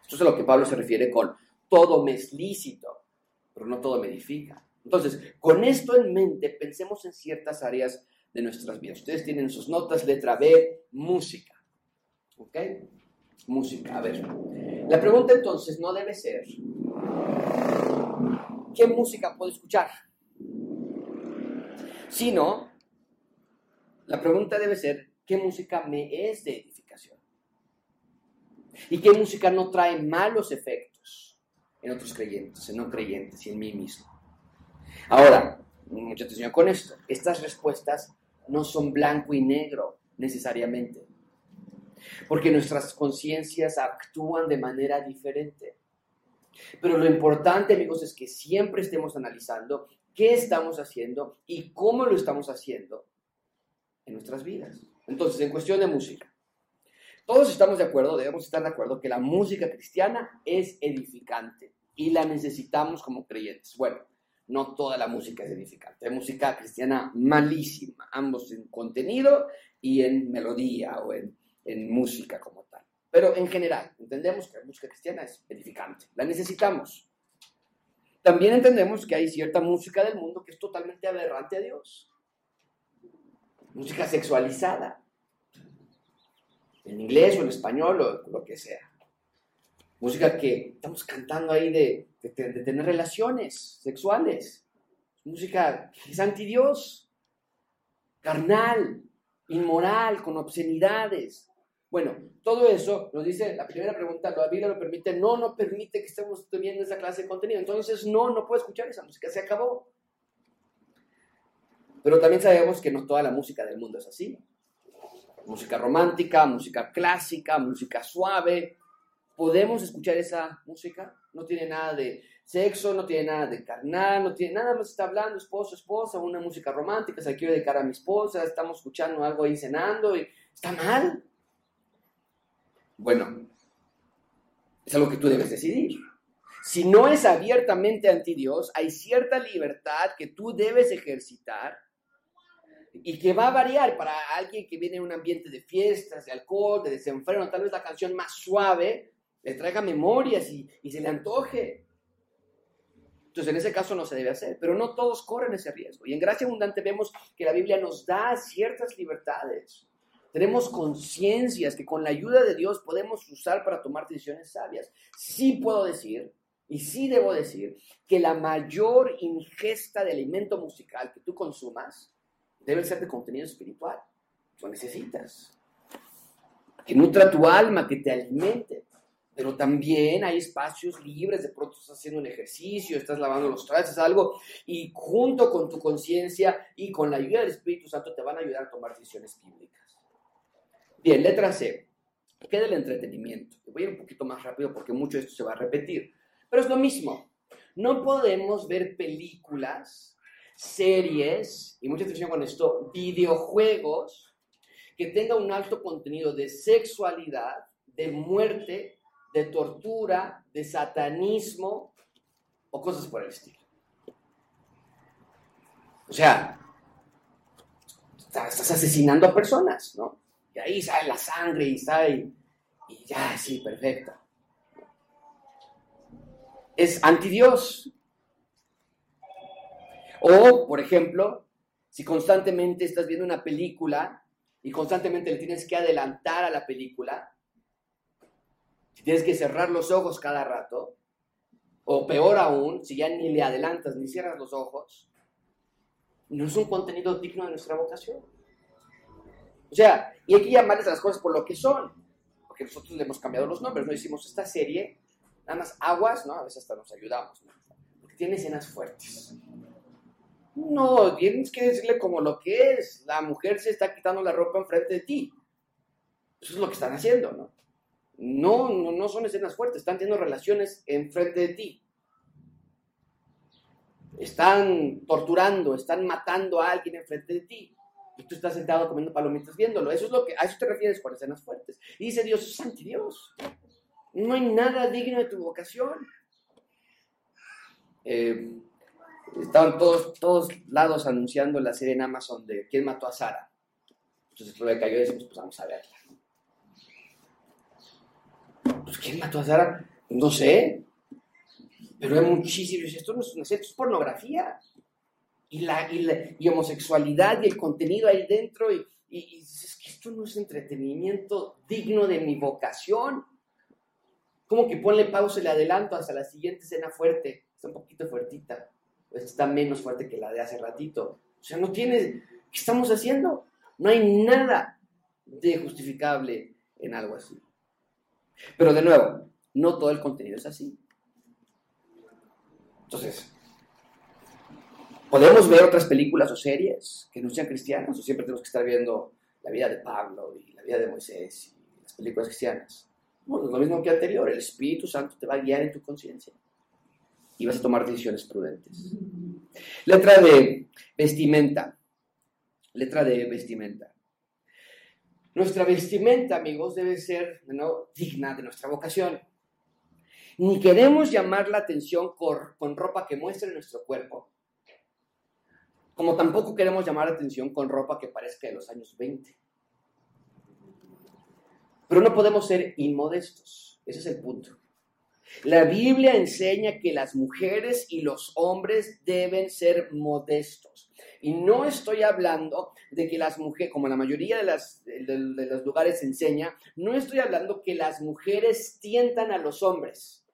Esto es a lo que Pablo se refiere con todo me es lícito, pero no todo me edifica. Entonces, con esto en mente, pensemos en ciertas áreas de nuestras vidas. Ustedes tienen sus notas, letra B, música. ¿Ok? Música. A ver, la pregunta entonces no debe ser, ¿qué música puedo escuchar? Sino, la pregunta debe ser, ¿qué música me es de edificación? y qué música no trae malos efectos en otros creyentes, en no creyentes y en mí mismo. Ahora, mucha atención con esto, estas respuestas no son blanco y negro necesariamente, porque nuestras conciencias actúan de manera diferente. Pero lo importante, amigos, es que siempre estemos analizando qué estamos haciendo y cómo lo estamos haciendo en nuestras vidas. Entonces, en cuestión de música, todos estamos de acuerdo, debemos estar de acuerdo que la música cristiana es edificante y la necesitamos como creyentes. Bueno, no toda la música es edificante. Hay música cristiana malísima, ambos en contenido y en melodía o en, en música como tal. Pero en general, entendemos que la música cristiana es edificante, la necesitamos. También entendemos que hay cierta música del mundo que es totalmente aberrante a Dios. Música sexualizada, en inglés o en español o lo que sea. Música que estamos cantando ahí de, tener relaciones sexuales. Música que es anti Dios, carnal, inmoral, con obscenidades. Bueno, todo eso nos dice, la primera pregunta, ¿la Biblia lo permite? No, no permite que estemos viendo esa clase de contenido. Entonces, no, no puedo escuchar esa música, se acabó. Pero también sabemos que no toda la música del mundo es así música romántica, música clásica, música suave. ¿Podemos escuchar esa música? No tiene nada de sexo, no tiene nada de carnal, no tiene nada más está hablando esposo, esposa, una música romántica, se la quiero dedicar a mi esposa, estamos escuchando algo ahí cenando y está mal. Bueno, es algo que tú debes decidir. Si no es abiertamente anti Dios, hay cierta libertad que tú debes ejercitar y que va a variar para alguien que viene en un ambiente de fiestas, de alcohol, de desenfreno, tal vez la canción más suave le traiga memorias y, y se le antoje. Entonces, en ese caso no se debe hacer, pero no todos corren ese riesgo. Y en Gracia Abundante vemos que la Biblia nos da ciertas libertades. Tenemos conciencias que con la ayuda de Dios podemos usar para tomar decisiones sabias. Sí puedo decir, y sí debo decir, que la mayor ingesta de alimento musical que tú consumas debe ser de contenido espiritual. Lo necesitas. Que nutra tu alma, que te alimente. Pero también hay espacios libres, de pronto estás haciendo un ejercicio, estás lavando los trastes, algo, y junto con tu conciencia y con la ayuda del Espíritu Santo te van a ayudar a tomar decisiones bíblicas. Bien, letra C. ¿Qué del entretenimiento? Voy a ir un poquito más rápido porque mucho de esto se va a repetir. Pero es lo mismo. No podemos ver películas series, y mucha atención con esto, videojuegos que tengan un alto contenido de sexualidad, de muerte, de tortura, de satanismo o cosas por el estilo. O sea, estás asesinando a personas, ¿no? Ahí sale la sangre y sale, y ya, sí, perfecto. Es anti Dios. O, por ejemplo, si constantemente estás viendo una película y constantemente le tienes que adelantar a la película, si tienes que cerrar los ojos cada rato, o peor aún, si ya ni le adelantas ni cierras los ojos, no es un contenido digno de nuestra vocación. O sea, y hay que llamarles a las cosas por lo que son, porque nosotros le hemos cambiado los nombres, no decimos esta serie, nada más aguas, ¿no? A veces hasta nos ayudamos, ¿no? Porque tiene escenas fuertes. No, tienes que decirle como lo que es. La mujer se está quitando la ropa enfrente de ti. Eso es lo que están haciendo, ¿no? No, no, no son escenas fuertes, están teniendo relaciones enfrente de ti. Están torturando, están matando a alguien enfrente de ti. Y tú estás sentado comiendo palomitas viéndolo. Eso es lo que, a eso te refieres con escenas fuertes. Y dice Dios, es santi Dios. No hay nada digno de tu vocación. Eh, estaban todos, todos lados anunciando la serie en Amazon de quién mató a Sara. Entonces Rebeca y yo decimos, pues vamos a verla. Pues ¿quién mató a Sara? No sé. Pero hay muchísimos. Esto no es una esto es pornografía. Y la, y homosexualidad y el contenido ahí dentro. Y, y, es que esto no es entretenimiento digno de mi vocación. Como que ponle pausa y le adelanto hasta la siguiente escena fuerte. Está un poquito fuertita está menos fuerte que la de hace ratito. O sea, no tiene, ¿qué estamos haciendo? No hay nada de justificable en algo así. Pero de nuevo, no todo el contenido es así. Entonces, ¿podemos ver otras películas o series que no sean cristianas? ¿O siempre tenemos que estar viendo la vida de Pablo y la vida de Moisés y las películas cristianas? Bueno, es lo mismo que anterior. El Espíritu Santo te va a guiar en tu conciencia y vas a tomar decisiones prudentes. Letra de vestimenta. Letra de vestimenta. Nuestra vestimenta, amigos, debe ser ¿no? digna de nuestra vocación. Ni queremos llamar la atención con, ropa que muestre nuestro cuerpo, como tampoco queremos llamar la atención con ropa que parezca de los años 20. Pero no podemos ser inmodestos, ese es el punto. La Biblia enseña que las mujeres y los hombres deben ser modestos. Y no estoy hablando de que las mujeres, como la mayoría de, de, los lugares enseña, no estoy hablando que las mujeres tientan a los hombres.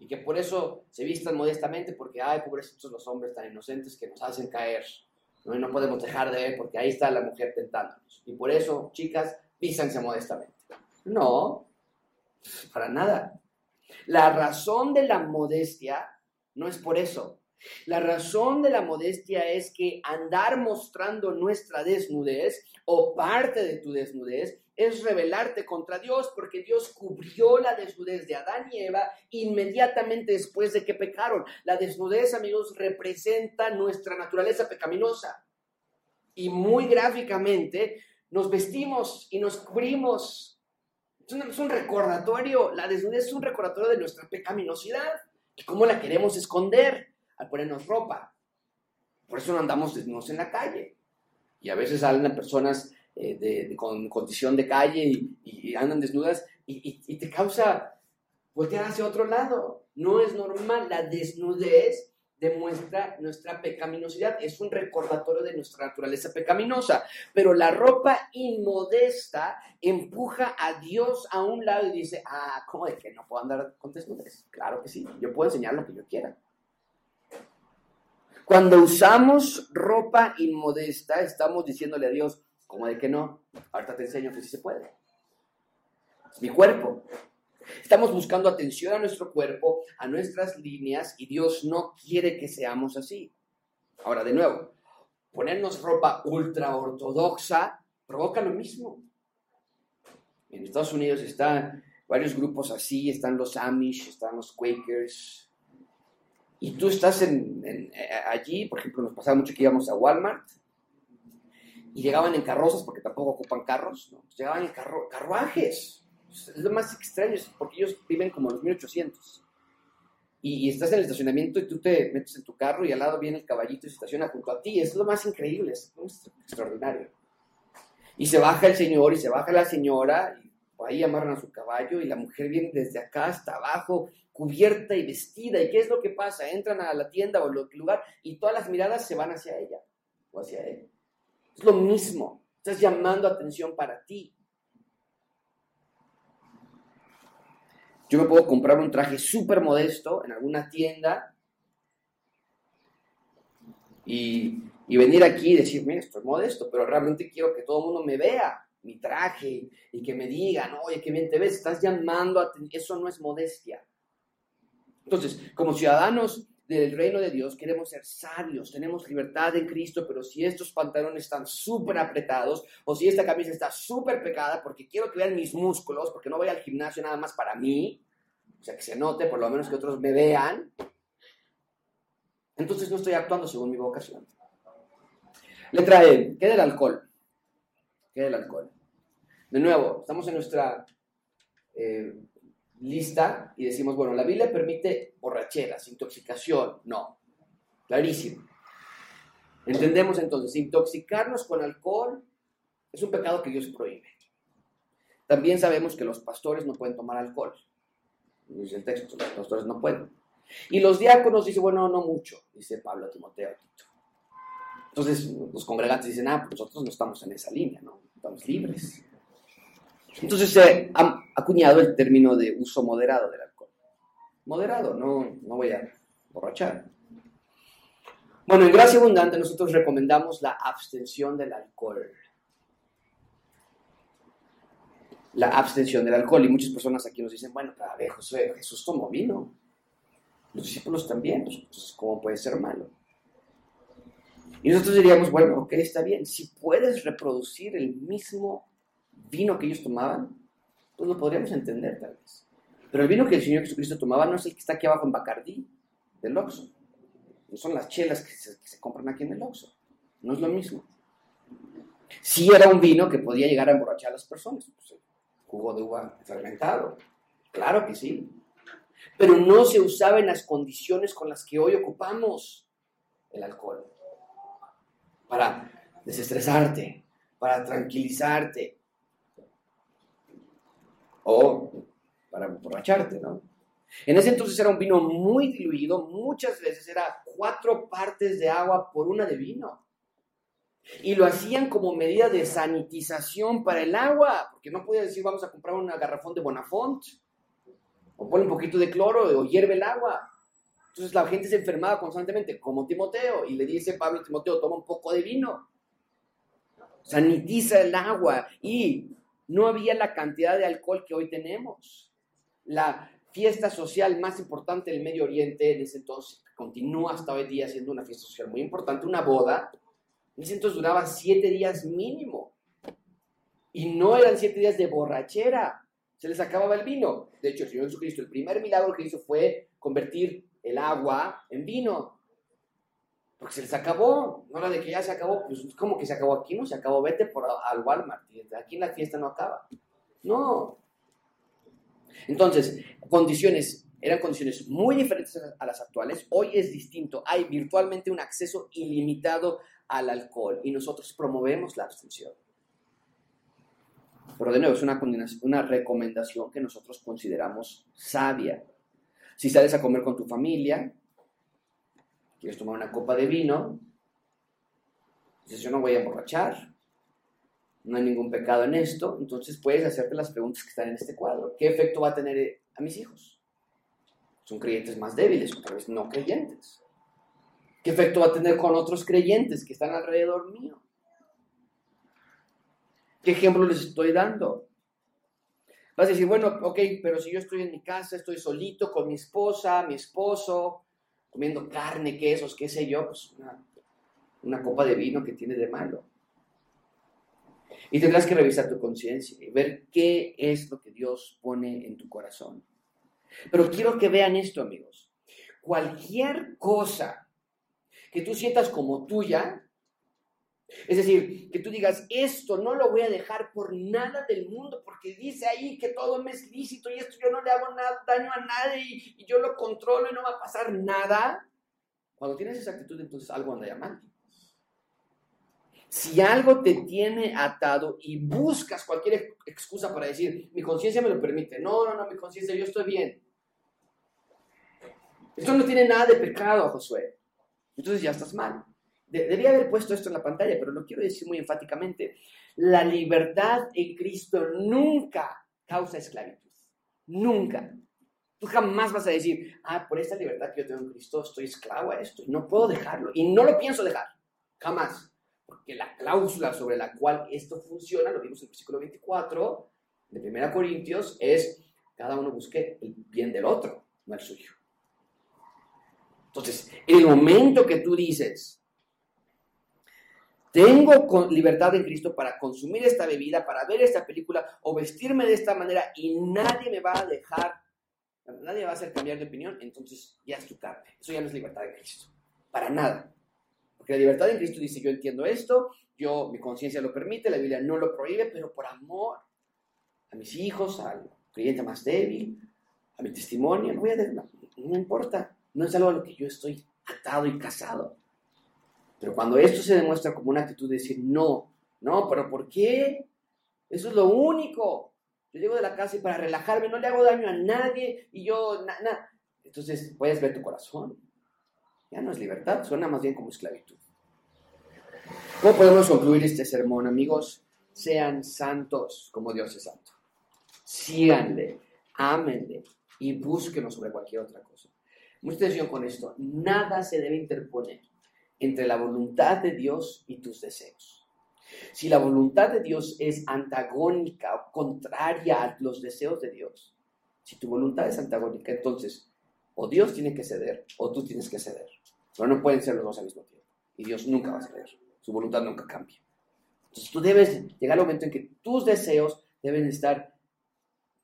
Y que por eso se vistan modestamente, porque, ay, pobrecitos los hombres tan inocentes que nos hacen caer. ¿no? Y no podemos dejar de ver, porque ahí está la mujer tentándonos. Y por eso, chicas, vístanse modestamente. No, para nada. La razón de la modestia no es por eso. La razón de la modestia es que andar mostrando nuestra desnudez o parte de tu desnudez es rebelarte contra Dios porque Dios cubrió la desnudez de Adán y Eva inmediatamente después de que pecaron. La desnudez, amigos, representa nuestra naturaleza pecaminosa. Y muy gráficamente nos vestimos y nos cubrimos es un, recordatorio, la desnudez es un recordatorio de nuestra pecaminosidad y cómo la queremos esconder al ponernos ropa. Por eso no andamos desnudos en la calle. Y a veces salen personas eh, de, con condición de calle y, andan desnudas y, y, te causa voltear hacia otro lado. No es normal. La desnudez demuestra nuestra pecaminosidad, es un recordatorio de nuestra naturaleza pecaminosa. Pero la ropa inmodesta empuja a Dios a un lado y dice, ah, ¿cómo de que no puedo andar con desnudez? Claro que sí, yo puedo enseñar lo que yo quiera. Cuando usamos ropa inmodesta, estamos diciéndole a Dios, ¿cómo de que no? Ahorita te enseño que sí se puede. Mi cuerpo, Estamos buscando atención a nuestro cuerpo, a nuestras líneas, y Dios no quiere que seamos así. Ahora, de nuevo, ponernos ropa ultra ortodoxa provoca lo mismo. En Estados Unidos están varios grupos así, están los Amish, están los Quakers, y tú estás eh, allí, por ejemplo, nos pasaba mucho que íbamos a Walmart y llegaban en carrozas, porque tampoco ocupan carros, ¿no? llegaban en carruajes. Es lo más extraño, porque ellos viven como en los 1800. Y, y, estás en el estacionamiento y tú te metes en tu carro y al lado viene el caballito y se estaciona junto a ti. Es lo más increíble, es extraordinario. Y se baja el señor y se baja la señora, y ahí amarran a su caballo y la mujer viene desde acá hasta abajo cubierta y vestida. ¿Y qué es lo que pasa? Entran a la tienda o al lugar y todas las miradas se van hacia ella o hacia él. Es lo mismo. Estás llamando atención para ti. Yo me puedo comprar un traje súper modesto en alguna tienda y, venir aquí y decir, mira, estoy modesto, pero realmente quiero que todo el mundo me vea mi traje y que me digan, oye, qué bien te ves, estás llamando a Eso no es modestia. Entonces, como ciudadanos del reino de Dios queremos ser sabios, tenemos libertad en Cristo, pero si estos pantalones están súper apretados o si esta camisa está súper pecada porque quiero que vean mis músculos, porque no voy al gimnasio nada más para mí, o sea, que se note, por lo menos que otros me vean, entonces no estoy actuando según mi vocación. Letra E, ¿qué del alcohol? ¿Qué del alcohol? De nuevo, estamos en nuestra eh, lista y decimos, bueno, la Biblia permite borracheras, intoxicación. No, clarísimo. Entendemos entonces, intoxicarnos con alcohol es un pecado que Dios prohíbe. También sabemos que los pastores no pueden tomar alcohol. Dice el texto, los pastores no pueden. Y los diáconos dicen, bueno, no mucho, dice Pablo a Timoteo. Entonces los congregantes dicen, ah, pues nosotros no estamos en esa línea, ¿no? Estamos libres. Entonces se ha acuñado el término de uso moderado del alcohol. Moderado, no, no voy a borrachar. Bueno, en Gracia Abundante nosotros recomendamos la abstención del alcohol. La abstención del alcohol. Y muchas personas aquí nos dicen, bueno, ver, José, Jesús tomó vino. Los discípulos también. Pues, entonces, ¿cómo puede ser malo? Y nosotros diríamos, bueno, ok, está bien. Si puedes reproducir el mismo vino que ellos tomaban, pues lo podríamos entender tal vez. Pero el vino que el Señor Jesucristo tomaba no es el que está aquí abajo en Bacardí, del Oxxo. No son las chelas que se, compran aquí en el Oxxo. No es lo mismo. Sí era un vino que podía llegar a emborrachar a las personas. Pues, jugo de uva fermentado. Claro que sí. Pero no se usaba en las condiciones con las que hoy ocupamos el alcohol. Para desestresarte, para tranquilizarte, o para emborracharte, ¿no? En ese entonces era un vino muy diluido, muchas veces era cuatro partes de agua por una de vino. Y lo hacían como medida de sanitización para el agua, porque no podía decir vamos a comprar una garrafón de Bonafont, o pone un poquito de cloro o hierve el agua. Entonces la gente se enfermaba constantemente, como Timoteo, y le dice Pablo a Timoteo, toma un poco de vino, sanitiza el agua y no había la cantidad de alcohol que hoy tenemos. La fiesta social más importante del Medio Oriente en ese entonces continúa hasta hoy día siendo una fiesta social muy importante, una boda. En ese entonces duraba siete días mínimo. Y no eran siete días de borrachera. Se les acababa el vino. De hecho, el Señor Jesucristo, el primer milagro que hizo fue convertir el agua en vino. Porque se les acabó. No era de que ya se acabó. Pues, ¿cómo que se acabó aquí? No se acabó. Vete por, al Walmart. Aquí la fiesta no acaba. No. Entonces, condiciones, eran condiciones muy diferentes a las actuales. Hoy es distinto. Hay virtualmente un acceso ilimitado al alcohol y nosotros promovemos la abstención. Pero de nuevo, es una, una recomendación que nosotros consideramos sabia. Si sales a comer con tu familia, quieres tomar una copa de vino, dices, yo no voy a emborrachar, no hay ningún pecado en esto, entonces puedes hacerte las preguntas que están en este cuadro. ¿Qué efecto va a tener eh, a mis hijos? Son creyentes más débiles, otra vez no creyentes. ¿Qué efecto va a tener con otros creyentes que están alrededor mío? ¿Qué ejemplo les estoy dando? Vas a decir, bueno, ok, pero si yo estoy en mi casa, estoy solito con mi esposa, mi esposo, comiendo carne, quesos, qué sé yo, pues una, copa de vino que tiene de malo. Y tendrás que revisar tu conciencia y ver qué es lo que Dios pone en tu corazón. Pero quiero que vean esto, amigos. cualquier cosa que tú sientas como tuya, es decir, que tú digas, esto no lo voy a dejar por nada del mundo, porque dice ahí que todo me es lícito y esto yo no le hago nada, daño a nadie y, y yo lo controlo y no va a pasar nada. Cuando tienes esa actitud, entonces algo anda llamando. Si algo te tiene atado y buscas cualquier excusa para decir, mi conciencia me lo permite, no, no, no, mi conciencia, yo estoy bien. Esto no tiene nada de pecado, Josué. Entonces ya estás mal. Debía haber puesto esto en la pantalla, pero lo quiero decir muy enfáticamente. La libertad en Cristo nunca causa esclavitud. Nunca. Tú jamás vas a decir, ah, por esta libertad que yo tengo en Cristo estoy esclavo a esto no puedo dejarlo. Y no lo pienso dejar. Jamás. Porque la cláusula sobre la cual esto funciona, lo vimos en el versículo 24 de 1 Corintios, es cada uno busque el bien del otro, no el suyo. Entonces, el momento que tú dices, tengo libertad en Cristo para consumir esta bebida, para ver esta película o vestirme de esta manera y nadie me va a dejar, nadie va a hacer cambiar de opinión, entonces ya es tu carne. Eso ya no es libertad en Cristo. Para nada. La libertad en Cristo dice, yo entiendo esto, yo, mi conciencia lo permite, la Biblia no lo prohíbe, pero por amor a mis hijos, al cliente más débil, a mi testimonio, no voy a no, no importa. No es algo a lo que yo estoy atado y casado. Pero cuando esto se demuestra como una actitud de decir, no, no, pero ¿por qué? Eso es lo único. Yo llego de la casa y para relajarme no le hago daño a nadie y yo, nada. Entonces puedes ver tu corazón. Ya no es libertad, suena más bien como esclavitud. ¿Cómo podemos concluir este sermón, amigos? Sean santos como Dios es santo. Síganle, ámenle y búsquenos sobre cualquier otra cosa. Mucha atención con esto. Nada se debe interponer entre la voluntad de Dios y tus deseos. Si la voluntad de Dios es antagónica o contraria a los deseos de Dios, si tu voluntad es antagónica, entonces o Dios tiene que ceder o tú tienes que ceder. Pero no pueden ser los dos al mismo tiempo. Y Dios nunca va a ceder. Su voluntad nunca cambia. Entonces tú debes llegar al momento en que tus deseos deben estar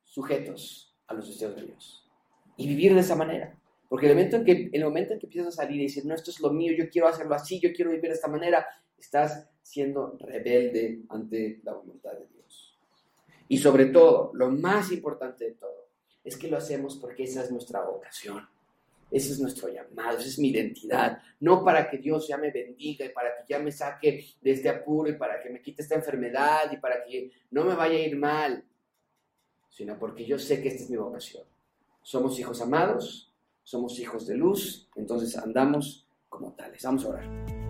sujetos a los deseos de Dios. Y vivir de esa manera. Porque el momento, en que, el momento en que empiezas a salir y decir, no, esto es lo mío, yo quiero hacerlo así, yo quiero vivir de esta manera, estás siendo rebelde ante la voluntad de Dios. Y sobre todo, lo más importante de todo, es que lo hacemos porque esa es nuestra vocación. Ese es nuestro llamado, esa es mi identidad. No para que Dios ya me bendiga y para que ya me saque de este apuro y para que me quite esta enfermedad y para que no me vaya a ir mal, sino porque yo sé que esta es mi vocación. Somos hijos amados, somos hijos de luz, entonces andamos como tales. Vamos a orar.